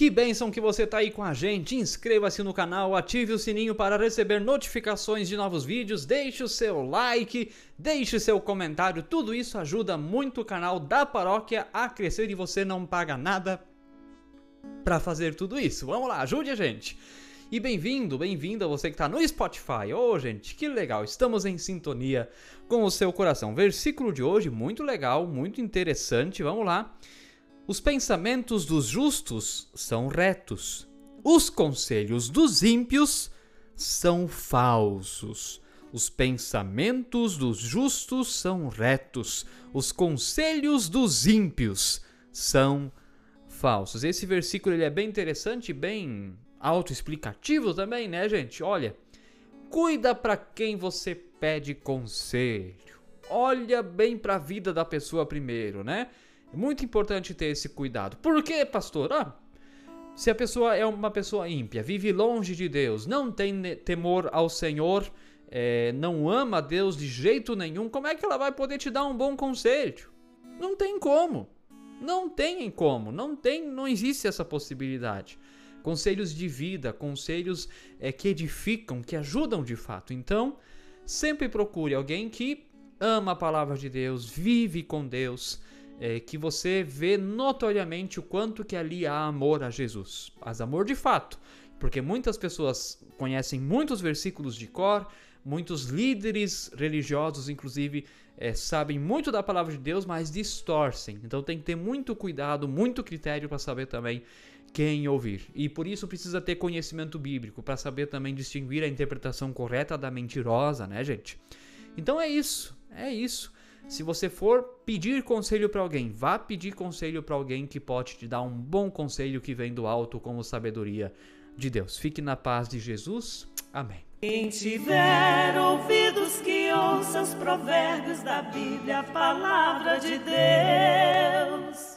Que bênção que você tá aí com a gente. Inscreva-se no canal, ative o sininho para receber notificações de novos vídeos, deixe o seu like, deixe seu comentário. Tudo isso ajuda muito o canal da paróquia a crescer e você não paga nada para fazer tudo isso. Vamos lá, ajude a gente. E bem-vindo, bem-vinda você que está no Spotify. Ô, oh, gente, que legal, estamos em sintonia com o seu coração. Versículo de hoje, muito legal, muito interessante. Vamos lá. Os pensamentos dos justos são retos, os conselhos dos ímpios são falsos. Os pensamentos dos justos são retos, os conselhos dos ímpios são falsos. Esse versículo ele é bem interessante, bem autoexplicativo também, né, gente? Olha, cuida para quem você pede conselho. Olha bem para a vida da pessoa primeiro, né? É muito importante ter esse cuidado. Por quê, pastor? Ah, se a pessoa é uma pessoa ímpia, vive longe de Deus, não tem temor ao Senhor, é, não ama Deus de jeito nenhum, como é que ela vai poder te dar um bom conselho? Não tem como. Não tem como. Não tem, não existe essa possibilidade. Conselhos de vida, conselhos é, que edificam, que ajudam de fato. Então, sempre procure alguém que ama a palavra de Deus, vive com Deus é, que você vê notoriamente o quanto que ali há amor a Jesus. Mas amor de fato, porque muitas pessoas conhecem muitos versículos de cor, muitos líderes religiosos, inclusive, é, sabem muito da palavra de Deus, mas distorcem. Então tem que ter muito cuidado, muito critério para saber também quem ouvir. E por isso precisa ter conhecimento bíblico, para saber também distinguir a interpretação correta da mentirosa, né, gente? Então é isso, é isso. Se você for pedir conselho para alguém, vá pedir conselho para alguém que pode te dar um bom conselho que vem do alto como sabedoria de Deus. Fique na paz de Jesus. Amém. Quem tiver ouvidos que ouça os provérbios da Bíblia, a palavra de Deus.